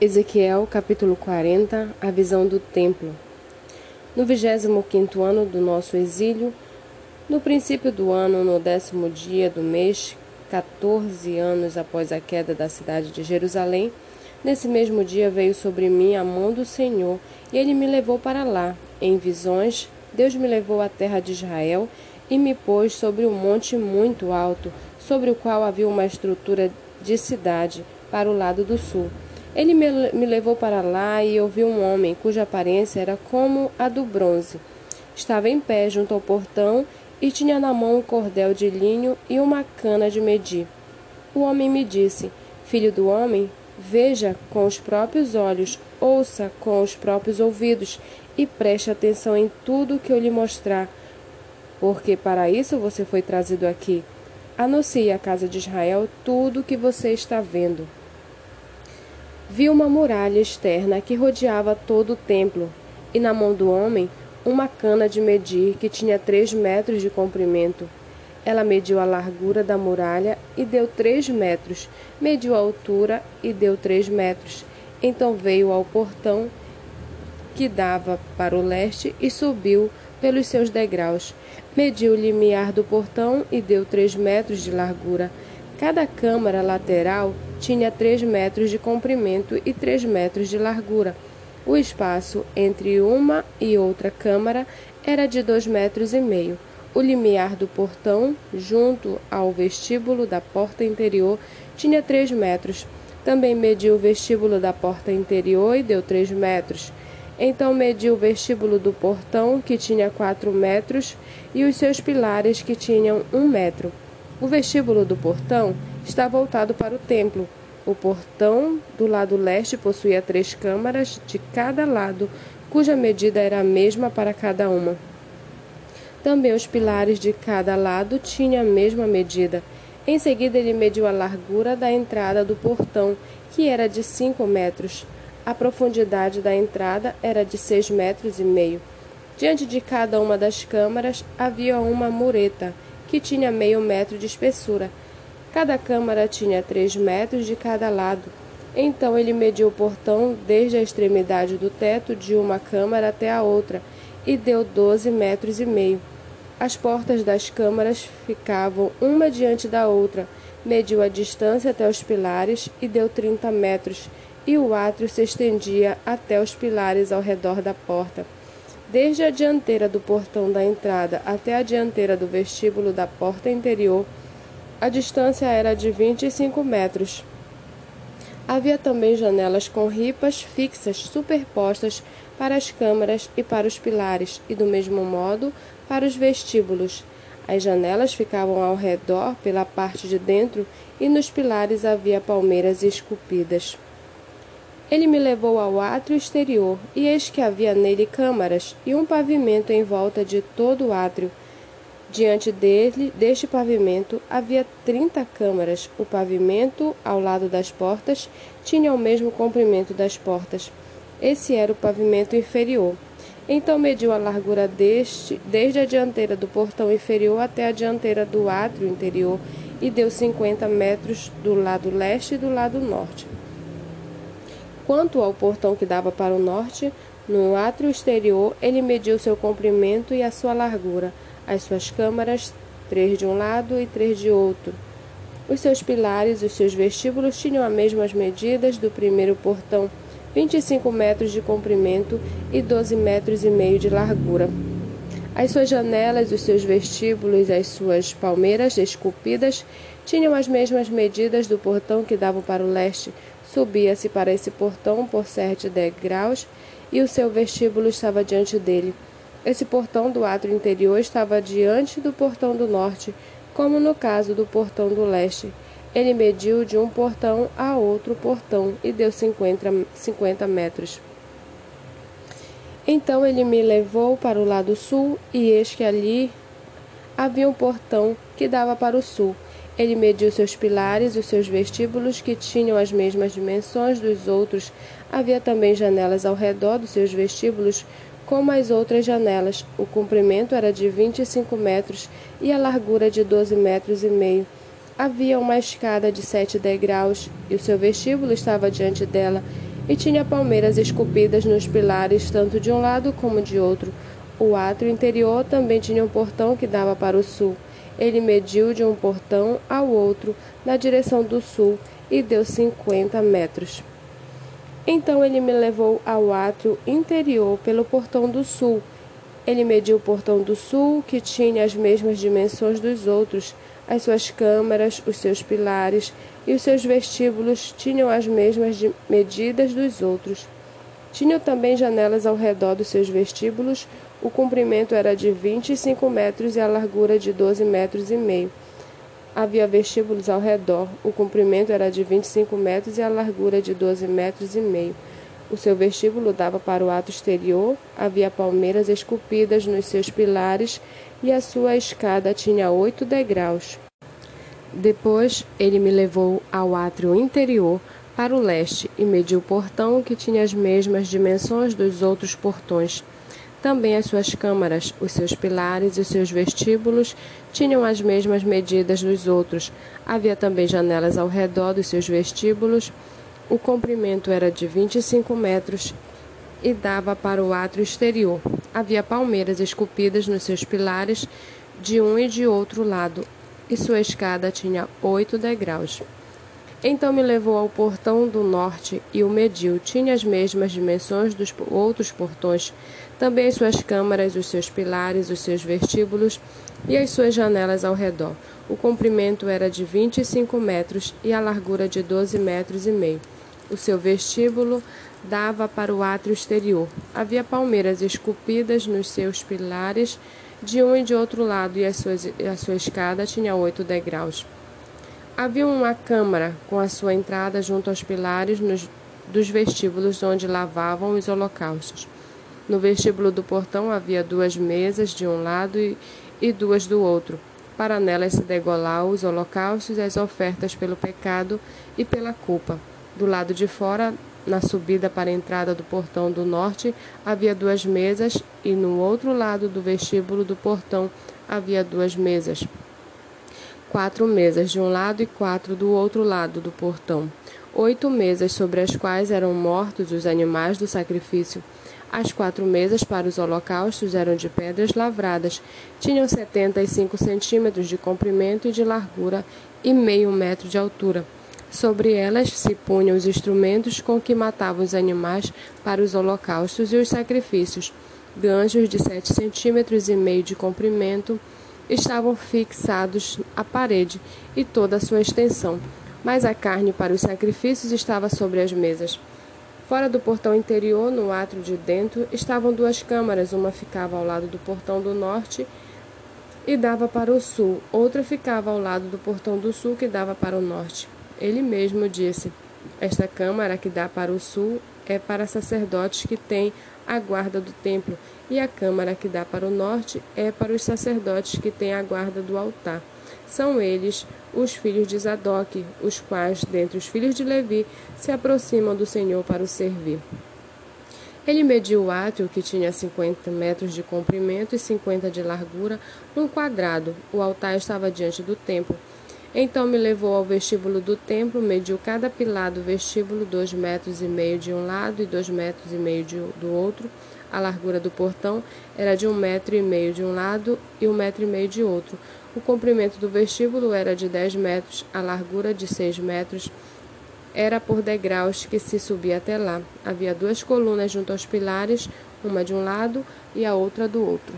Ezequiel capítulo 40 A visão do templo No vigésimo quinto ano do nosso exílio, no princípio do ano, no décimo dia do mês, 14 anos após a queda da cidade de Jerusalém, nesse mesmo dia veio sobre mim a mão do Senhor, e ele me levou para lá. Em visões, Deus me levou à terra de Israel e me pôs sobre um monte muito alto, sobre o qual havia uma estrutura de cidade para o lado do sul. Ele me, levou para lá e eu vi um homem cuja aparência era como a do bronze. Estava em pé junto ao portão e tinha na mão um cordel de linho e uma cana de medir. O homem me disse: Filho do homem, veja com os próprios olhos, ouça com os próprios ouvidos e preste atenção em tudo que eu lhe mostrar, porque para isso você foi trazido aqui. Anuncie à casa de Israel tudo o que você está vendo viu uma muralha externa que rodeava todo o templo, e na mão do homem uma cana de medir que tinha três metros de comprimento. Ela mediu a largura da muralha e deu três metros, mediu a altura e deu três metros. Então veio ao portão que dava para o leste e subiu pelos seus degraus. Mediu o limiar do portão e deu três metros de largura. Cada câmara lateral tinha 3 metros de comprimento e 3 metros de largura. O espaço entre uma e outra câmara era de 2 metros e meio. O limiar do portão, junto ao vestíbulo da porta interior, tinha 3 metros. Também mediu o vestíbulo da porta interior e deu 3 metros. Então mediu o vestíbulo do portão, que tinha 4 metros, e os seus pilares, que tinham 1 metro. O vestíbulo do portão está voltado para o templo. O portão do lado leste possuía três câmaras de cada lado, cuja medida era a mesma para cada uma. Também os pilares de cada lado tinham a mesma medida. Em seguida, ele mediu a largura da entrada do portão, que era de cinco metros. A profundidade da entrada era de seis metros e meio. Diante de cada uma das câmaras havia uma mureta, que tinha meio metro de espessura. Cada câmara tinha três metros de cada lado. Então ele mediu o portão desde a extremidade do teto de uma câmara até a outra e deu doze metros e meio. As portas das câmaras ficavam uma diante da outra. Mediu a distância até os pilares e deu trinta metros, e o átrio se estendia até os pilares ao redor da porta. Desde a dianteira do portão da entrada até a dianteira do vestíbulo da porta interior, a distância era de 25 metros. Havia também janelas com ripas fixas superpostas para as câmaras e para os pilares, e do mesmo modo para os vestíbulos. As janelas ficavam ao redor pela parte de dentro e nos pilares havia palmeiras esculpidas. Ele me levou ao átrio exterior, e eis que havia nele câmaras e um pavimento em volta de todo o átrio Diante dele, deste pavimento havia trinta câmaras. O pavimento, ao lado das portas, tinha o mesmo comprimento das portas. Esse era o pavimento inferior. Então mediu a largura deste, desde a dianteira do portão inferior até a dianteira do átrio interior, e deu cinquenta metros do lado leste e do lado norte. Quanto ao portão que dava para o norte, no átrio exterior, ele mediu seu comprimento e a sua largura as suas câmaras, três de um lado e três de outro. Os seus pilares os seus vestíbulos tinham as mesmas medidas do primeiro portão, 25 metros de comprimento e 12 metros e meio de largura. As suas janelas, os seus vestíbulos as suas palmeiras esculpidas tinham as mesmas medidas do portão que dava para o leste. Subia-se para esse portão por sete degraus e o seu vestíbulo estava diante dele. Esse portão do átrio interior estava diante do portão do norte, como no caso do portão do leste. Ele mediu de um portão a outro portão e deu 50, 50 metros. Então ele me levou para o lado sul, e eis que ali havia um portão que dava para o sul. Ele mediu seus pilares e os seus vestíbulos, que tinham as mesmas dimensões dos outros. Havia também janelas ao redor dos seus vestíbulos, como as outras janelas. O comprimento era de 25 metros e a largura de 12 metros e meio. Havia uma escada de sete degraus e o seu vestíbulo estava diante dela. e tinha palmeiras esculpidas nos pilares, tanto de um lado como de outro. O átrio interior também tinha um portão que dava para o sul. Ele mediu de um portão ao outro, na direção do sul, e deu cinquenta metros. Então ele me levou ao átrio interior pelo portão do sul. Ele mediu o portão do sul, que tinha as mesmas dimensões dos outros. As suas câmaras, os seus pilares e os seus vestíbulos tinham as mesmas medidas dos outros. Tinham também janelas ao redor dos seus vestíbulos. O comprimento era de 25 metros e a largura de 12 metros e meio. Havia vestíbulos ao redor. O comprimento era de 25 metros e a largura de 12 metros e meio. O seu vestíbulo dava para o ato exterior, havia palmeiras esculpidas nos seus pilares e a sua escada tinha oito degraus. Depois ele me levou ao átrio interior para o leste e mediu o portão que tinha as mesmas dimensões dos outros portões. Também as suas câmaras, os seus pilares e os seus vestíbulos tinham as mesmas medidas dos outros. Havia também janelas ao redor dos seus vestíbulos. O comprimento era de 25 metros e dava para o átrio exterior. Havia palmeiras esculpidas nos seus pilares de um e de outro lado, e sua escada tinha oito degraus. Então me levou ao portão do norte e o mediu. Tinha as mesmas dimensões dos outros portões, também as suas câmaras, os seus pilares, os seus vestíbulos e as suas janelas ao redor. O comprimento era de 25 metros e a largura de 12 metros e meio. O seu vestíbulo dava para o átrio exterior. Havia palmeiras esculpidas nos seus pilares de um e de outro lado, e, suas, a sua escada tinha oito degraus. Havia uma câmara com a sua entrada junto aos pilares nos, dos vestíbulos onde lavavam os holocaustos. No vestíbulo do portão havia duas mesas de um lado e, e duas do outro, para nelas se degolar os holocaustos e as ofertas pelo pecado e pela culpa. Do lado de fora, na subida para a entrada do portão do norte, havia duas mesas, e no outro lado do vestíbulo do portão havia duas mesas quatro mesas de um lado e quatro do outro lado do portão, oito mesas sobre as quais eram mortos os animais do sacrifício. As quatro mesas para os holocaustos eram de pedras lavradas, tinham setenta e cinco centímetros de comprimento e de largura e meio metro de altura. Sobre elas se punham os instrumentos com que matavam os animais para os holocaustos e os sacrifícios, ganchos de sete centímetros e meio de comprimento, estavam fixados à parede e toda a sua extensão, mas a carne para os sacrifícios estava sobre as mesas. Fora do portão interior, no átrio de dentro, estavam duas câmaras, uma ficava ao lado do portão do norte e dava para o sul, outra ficava ao lado do portão do sul que dava para o norte. Ele mesmo disse: Esta câmara que dá para o sul é para sacerdotes que têm a guarda do templo, e a câmara que dá para o norte é para os sacerdotes que têm a guarda do altar. São eles os filhos de Zadok, os quais, dentre os filhos de Levi, se aproximam do Senhor para o servir. Ele mediu o átrio, que tinha 50 metros de comprimento e 50 de largura, um quadrado. O altar estava diante do templo. Então me levou ao vestíbulo do templo, mediu cada pilar do vestíbulo, dois metros e meio de um lado e dois metros e meio de, do outro. A largura do portão era de um metro e meio de um lado e um metro e meio de outro. O comprimento do vestíbulo era de dez metros, a largura de seis metros. Era por degraus que se subia até lá. Havia duas colunas junto aos pilares, uma de um lado e a outra do outro.